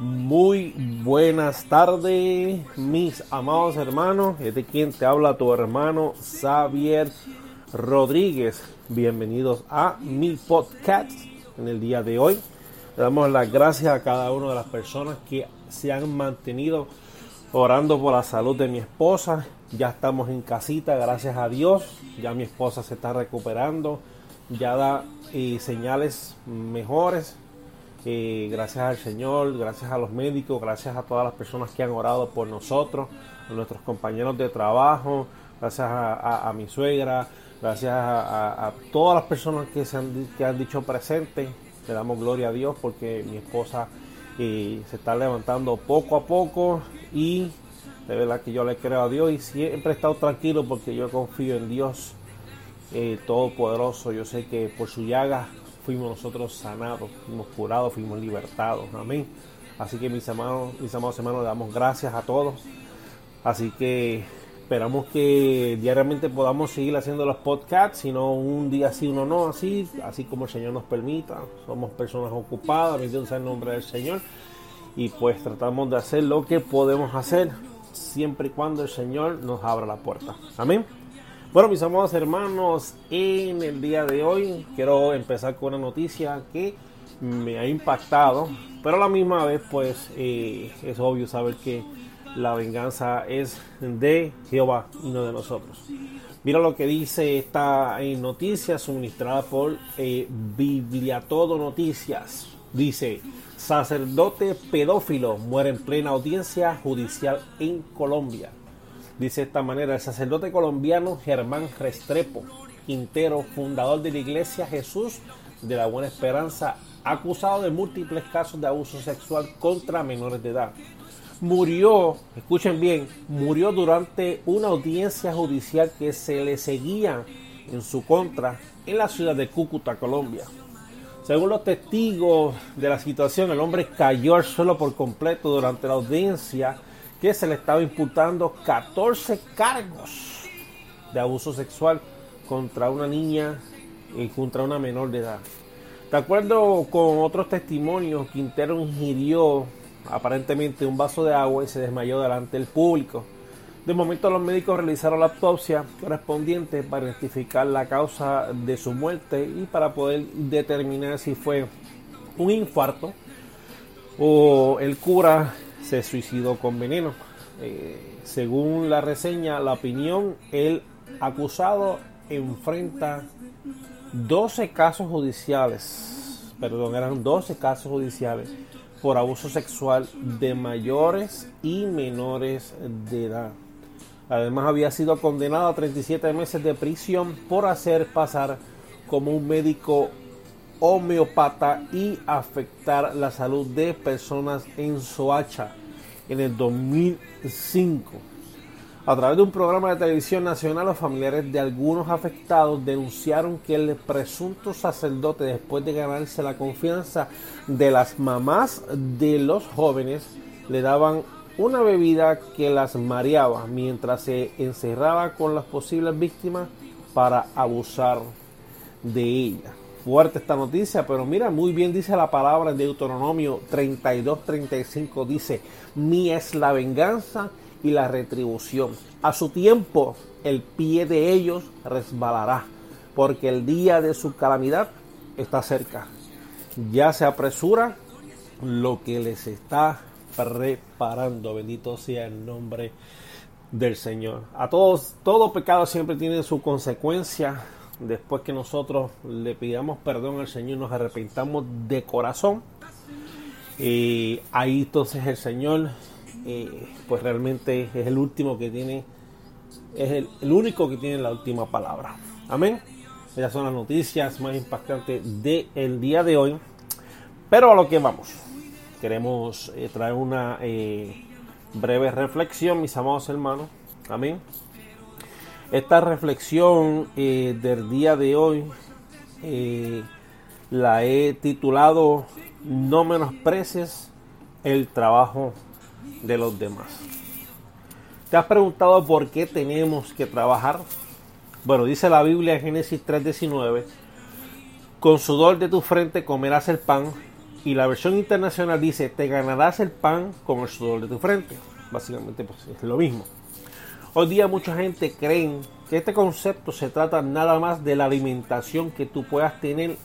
Muy buenas tardes, mis amados hermanos. Es de quien te habla tu hermano Xavier Rodríguez. Bienvenidos a mi podcast en el día de hoy. Le damos las gracias a cada una de las personas que se han mantenido orando por la salud de mi esposa. Ya estamos en casita, gracias a Dios. Ya mi esposa se está recuperando. Ya da eh, señales mejores gracias al Señor, gracias a los médicos, gracias a todas las personas que han orado por nosotros, a nuestros compañeros de trabajo, gracias a, mi suegra, gracias a, todas las personas que, se han, que han dicho presente. Le damos gloria a Dios porque mi esposa eh, se está levantando poco a poco y de verdad que yo le creo a Dios y siempre he estado tranquilo porque yo confío en Dios eh, Todopoderoso. Yo sé que por su llaga fuimos nosotros sanados, fuimos curados, fuimos libertados. Amén. Así que mis hermanos, mis amados hermanos, le damos gracias a todos. Así que esperamos que diariamente podamos seguir haciendo los podcasts, sino un día sí, uno no, así, así como el Señor nos permita. Somos personas ocupadas, bendito sea el nombre del Señor. Y pues tratamos de hacer lo que podemos hacer, siempre y cuando el Señor nos abra la puerta. Amén. Bueno, mis amados hermanos, en el día de hoy quiero empezar con una noticia que me ha impactado, pero a la misma vez, pues eh, es obvio saber que la venganza es de Jehová y no de nosotros. Mira lo que dice esta eh, noticia suministrada por eh, Biblia Todo Noticias. Dice, sacerdote pedófilo muere en plena audiencia judicial en Colombia. Dice de esta manera, el sacerdote colombiano Germán Restrepo Quintero, fundador de la Iglesia Jesús de la Buena Esperanza, acusado de múltiples casos de abuso sexual contra menores de edad. Murió, escuchen bien, murió durante una audiencia judicial que se le seguía en su contra en la ciudad de Cúcuta, Colombia. Según los testigos de la situación, el hombre cayó al suelo por completo durante la audiencia que se le estaba imputando 14 cargos de abuso sexual contra una niña y contra una menor de edad. De acuerdo con otros testimonios, Quintero ingirió aparentemente un vaso de agua y se desmayó delante del público. De momento los médicos realizaron la autopsia correspondiente para identificar la causa de su muerte y para poder determinar si fue un infarto o el cura se suicidó con veneno. Eh, según la reseña, la opinión, el acusado enfrenta 12 casos judiciales, perdón, eran 12 casos judiciales por abuso sexual de mayores y menores de edad. Además había sido condenado a 37 meses de prisión por hacer pasar como un médico homeopata y afectar la salud de personas en Soacha en el 2005. A través de un programa de televisión nacional, los familiares de algunos afectados denunciaron que el presunto sacerdote, después de ganarse la confianza de las mamás de los jóvenes, le daban una bebida que las mareaba mientras se encerraba con las posibles víctimas para abusar de ellas fuerte esta noticia, pero mira, muy bien dice la palabra en Deuteronomio 32-35, dice, mía es la venganza y la retribución. A su tiempo el pie de ellos resbalará, porque el día de su calamidad está cerca. Ya se apresura lo que les está preparando. Bendito sea el nombre del Señor. A todos, todo pecado siempre tiene su consecuencia después que nosotros le pidamos perdón al Señor, nos arrepentamos de corazón, eh, ahí entonces el Señor, eh, pues realmente es el último que tiene, es el, único que tiene la última palabra. Amén. Esas son las noticias más impactantes del día de hoy. Pero a lo que vamos. Queremos eh, traer una breve reflexión, mis amados hermanos. Amén. Esta reflexión eh, del día de hoy eh, la he titulado No menosprecies el trabajo de los demás. ¿Te has preguntado por qué tenemos que trabajar? Bueno, dice la Biblia en Génesis 3:19, con sudor de tu frente comerás el pan Y la versión internacional dice, te ganarás el pan con el sudor de tu frente. Básicamente pues, es lo mismo. Hoy día mucha gente cree que este concepto se trata nada más de la alimentación que tú puedas tener.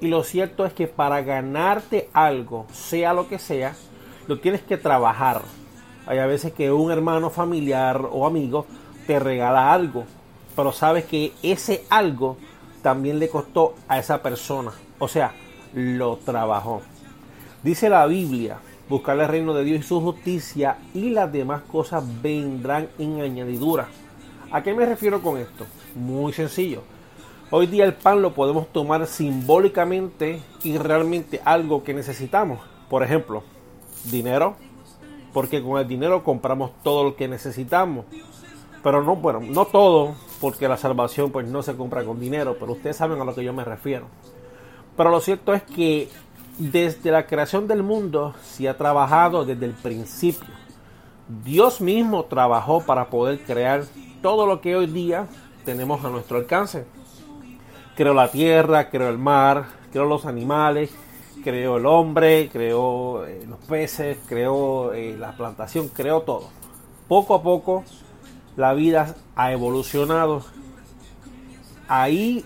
Y lo cierto es que para ganarte algo, sea lo que sea, lo tienes que trabajar. Hay a veces que un hermano familiar o amigo te regala algo, pero sabes que ese algo también le costó a esa persona. O sea, lo trabajó. Dice la Biblia, buscar el reino de Dios y su justicia y las demás cosas vendrán en añadidura. ¿A qué me refiero con esto? Muy sencillo. Hoy día el pan lo podemos tomar simbólicamente y realmente algo que necesitamos. Por ejemplo, dinero, porque con el dinero compramos todo lo que necesitamos. Pero no, bueno, no todo, porque la salvación pues no se compra con dinero, pero ustedes saben a lo que yo me refiero. Pero lo cierto es que desde la creación del mundo se ha trabajado desde el principio. Dios mismo trabajó para poder crear todo lo que hoy día tenemos a nuestro alcance. Creó la tierra, creó el mar, creó los animales, creó el hombre, creó eh, los peces, creó eh, la plantación, creó todo. Poco a poco la vida ha evolucionado. Ahí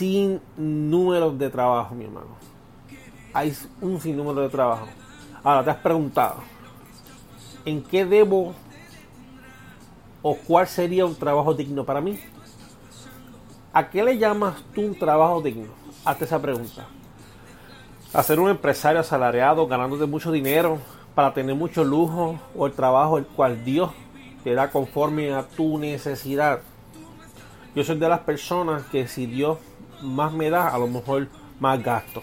sin números de trabajo, mi hermano. Hay un sinnúmero de trabajo. Ahora te has preguntado, ¿en qué debo o cuál sería un trabajo digno para mí? ¿A qué le llamas tú un trabajo digno? Hazte esa pregunta. ¿A ser un empresario asalariado ganándote mucho dinero para tener mucho lujo o el trabajo el cual Dios te da conforme a tu necesidad. Yo soy de las personas que si Dios más me da, a lo mejor más gasto.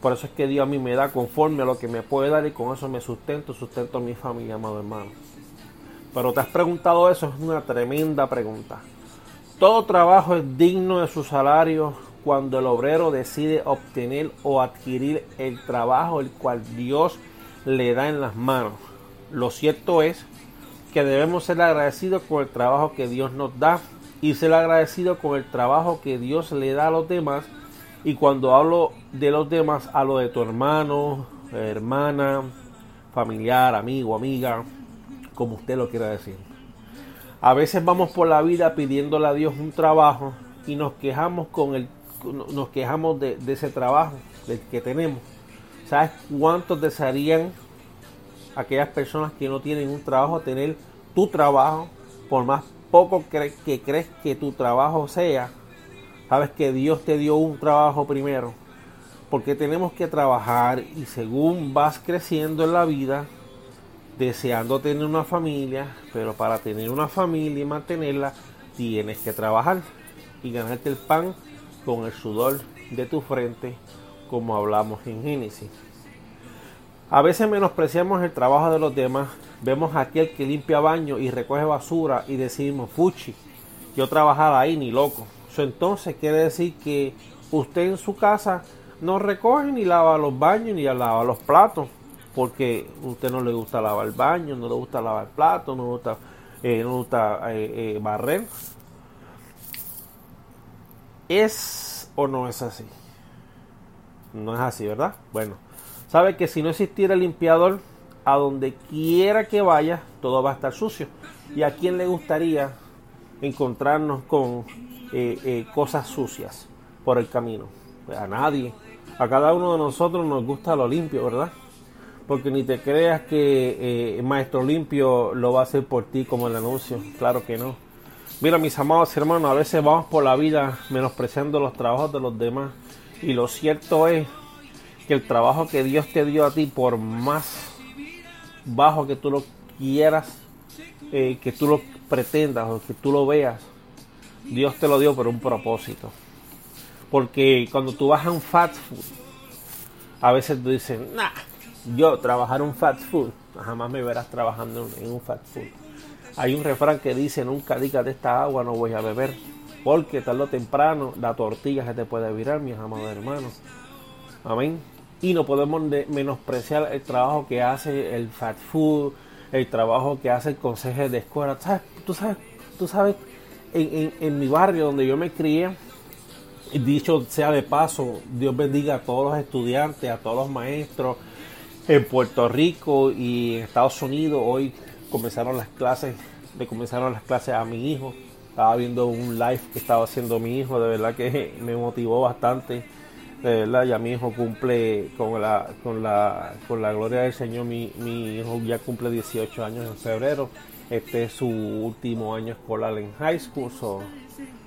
Por eso es que Dios a mí me da conforme a lo que me puede dar y con eso me sustento, sustento a mi familia, amado hermano. Pero te has preguntado eso, es una tremenda pregunta. Todo trabajo es digno de su salario cuando el obrero decide obtener o adquirir el trabajo el cual Dios le da en las manos. Lo cierto es que debemos ser agradecidos con el trabajo que Dios nos da y ser agradecidos con el trabajo que Dios le da a los demás. Y cuando hablo de los demás, hablo de tu hermano, hermana, familiar, amigo, amiga, como usted lo quiera decir. A veces vamos por la vida pidiéndole a Dios un trabajo y nos quejamos con el nos quejamos de, ese trabajo que tenemos. ¿Sabes cuántos desearían aquellas personas que no tienen un trabajo tener tu trabajo por más poco que crees que tu trabajo sea, sabes que Dios te dio un trabajo primero. Porque tenemos que trabajar y según vas creciendo en la vida, deseando tener una familia, pero para tener una familia y mantenerla, tienes que trabajar y ganarte el pan con el sudor de tu frente, como hablamos en Génesis. A veces menospreciamos el trabajo de los demás Vemos a aquel que limpia baño y recoge basura y decimos, fuchi, yo trabajaba ahí ni loco. Eso entonces quiere decir que usted en su casa no recoge ni lava los baños ni lava los platos, porque a usted no le gusta lavar el baño, no le gusta lavar el plato, no le gusta, eh, no gusta eh, eh, barrer. ¿Es o no es así? No es así, ¿verdad? Bueno, sabe que si no existiera el limpiador, a donde quiera que vaya, todo va a estar sucio. ¿Y a quién le gustaría encontrarnos con eh, eh, cosas sucias por el camino? Pues a nadie. A cada uno de nosotros nos gusta lo limpio, ¿verdad? Porque ni te creas que eh, maestro limpio lo va a hacer por ti como el anuncio. Claro que no. Mira, mis amados hermanos, a veces vamos por la vida menospreciando los trabajos de los demás. Y lo cierto es que el trabajo que Dios te dio a ti, por más bajo que tú lo quieras, eh, que tú lo pretendas o que tú lo veas, Dios te lo dio por un propósito. Porque cuando tú vas a un fast food, a veces tú dices, nah, yo trabajar un fast food, jamás me verás trabajando en un fast food. Hay un refrán que dice, nunca digas de esta agua no voy a beber, porque tarde o temprano la tortilla se te puede virar, mis amados hermanos. Amén y no podemos menospreciar el trabajo que hace el fast food, el trabajo que hace el consejo de escuela. Tú sabes, tú sabes en, mi barrio donde yo me crié, dicho sea de paso, Dios bendiga a todos los estudiantes, a todos los maestros en Puerto Rico y en Estados Unidos. Hoy comenzaron las clases, le comenzaron las clases a mi hijo. Estaba viendo un live que estaba haciendo mi hijo, de verdad que me motivó bastante. Ya mi hijo cumple con la, con la, con la gloria del Señor, mi, mi hijo ya cumple 18 años en febrero. Este es su último año escolar en high school. So,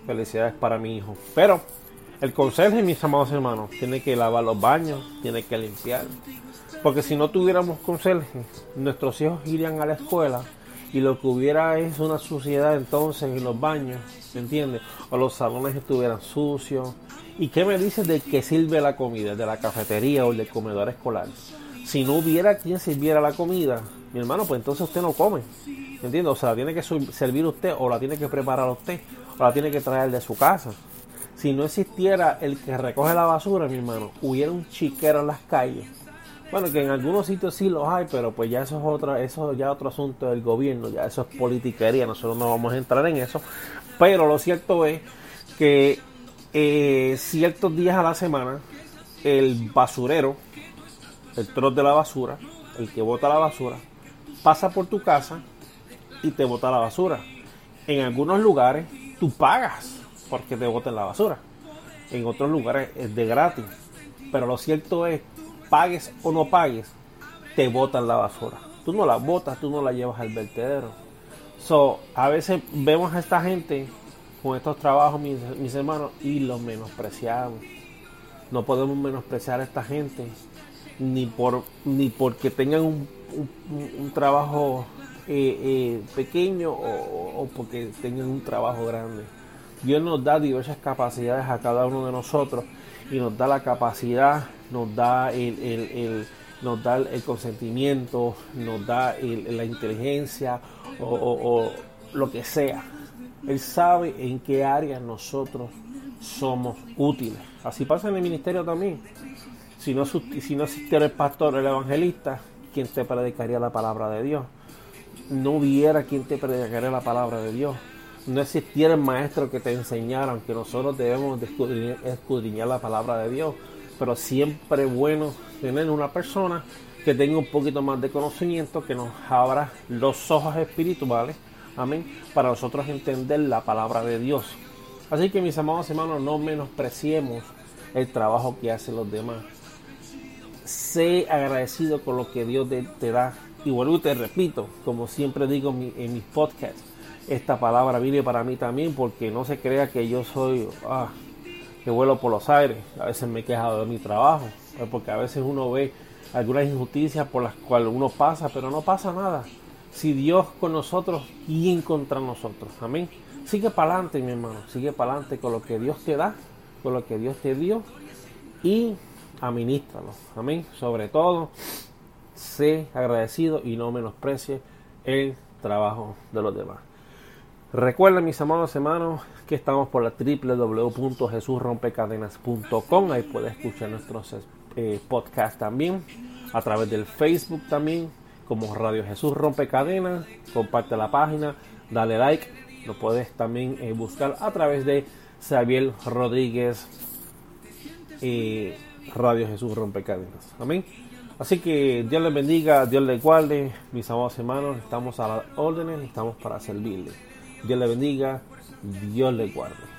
felicidades para mi hijo. Pero el conserje, mis amados hermanos, tiene que lavar los baños, tiene que limpiar. Porque si no tuviéramos conserje, nuestros hijos irían a la escuela y lo que hubiera es una suciedad entonces en los baños, ¿me entiendes? O los salones estuvieran sucios. ¿Y qué me dices de que sirve la comida? ¿De la cafetería o del comedor escolar? Si no hubiera quien sirviera la comida, mi hermano, pues entonces usted no come. ¿Me entiendes? O sea, la tiene que servir usted o la tiene que preparar usted o la tiene que traer de su casa. Si no existiera el que recoge la basura, mi hermano, hubiera un chiquero en las calles. Bueno, que en algunos sitios sí los hay, pero pues ya eso es otra, eso ya otro asunto del gobierno, ya eso es politiquería, nosotros no vamos a entrar en eso. Pero lo cierto es que eh, ciertos días a la semana, el basurero, el troz de la basura, el que bota la basura, pasa por tu casa y te bota la basura. En algunos lugares tú pagas porque te boten la basura. En otros lugares es de gratis. Pero lo cierto es, pagues o no pagues, te botan la basura. Tú no la botas, tú no la llevas al vertedero. So, a veces vemos a esta gente con estos trabajos, mis, hermanos, y los menospreciamos. No podemos menospreciar a esta gente ni por ni porque tengan un, trabajo eh, eh, pequeño o, porque tengan un trabajo grande. Dios nos da diversas capacidades a cada uno de nosotros y nos da la capacidad, nos da el, nos da el consentimiento, nos da la inteligencia o, lo que sea. Él sabe en qué área nosotros somos útiles. Así pasa en el ministerio también. Si no, si no existiera el pastor, el evangelista, ¿quién te predicaría la palabra de Dios? No hubiera quien te predicaría la palabra de Dios no existiera el maestro que te enseñara, aunque nosotros debemos escudriñar, la palabra de Dios, pero siempre es bueno tener una persona que tenga un poquito más de conocimiento, que nos abra los ojos espirituales, amén, para nosotros entender la palabra de Dios. Así que mis amados hermanos, no menospreciemos el trabajo que hacen los demás. Sé agradecido con lo que Dios te, da. Y vuelvo y te repito, como siempre digo en mis podcasts, esta palabra viene para mí también porque no se crea que yo soy, ah, que vuelo por los aires. A veces me he quejado de mi trabajo, porque a veces uno ve algunas injusticias por las cuales uno pasa, pero no pasa nada. Si Dios con nosotros, ¿quién contra nosotros? Amén. Sigue para adelante, mi hermano. Sigue para adelante con lo que Dios te da, con lo que Dios te dio y administralo. Amén. Sobre todo, sé agradecido y no menosprecie el trabajo de los demás. Recuerden, mis amados hermanos, que estamos por la www.jesusrompecadenas.com. Ahí puedes escuchar nuestros eh, podcasts también. A través del Facebook también, como Radio Jesús Rompecadenas. Comparte la página, dale like. Lo puedes también eh, buscar a través de Xavier Rodríguez eh, Radio Jesús Rompecadenas. Amén. Así que Dios les bendiga, Dios les guarde, mis amados hermanos. Estamos a las órdenes, estamos para servirles. Dios le bendiga, Dios le guarde.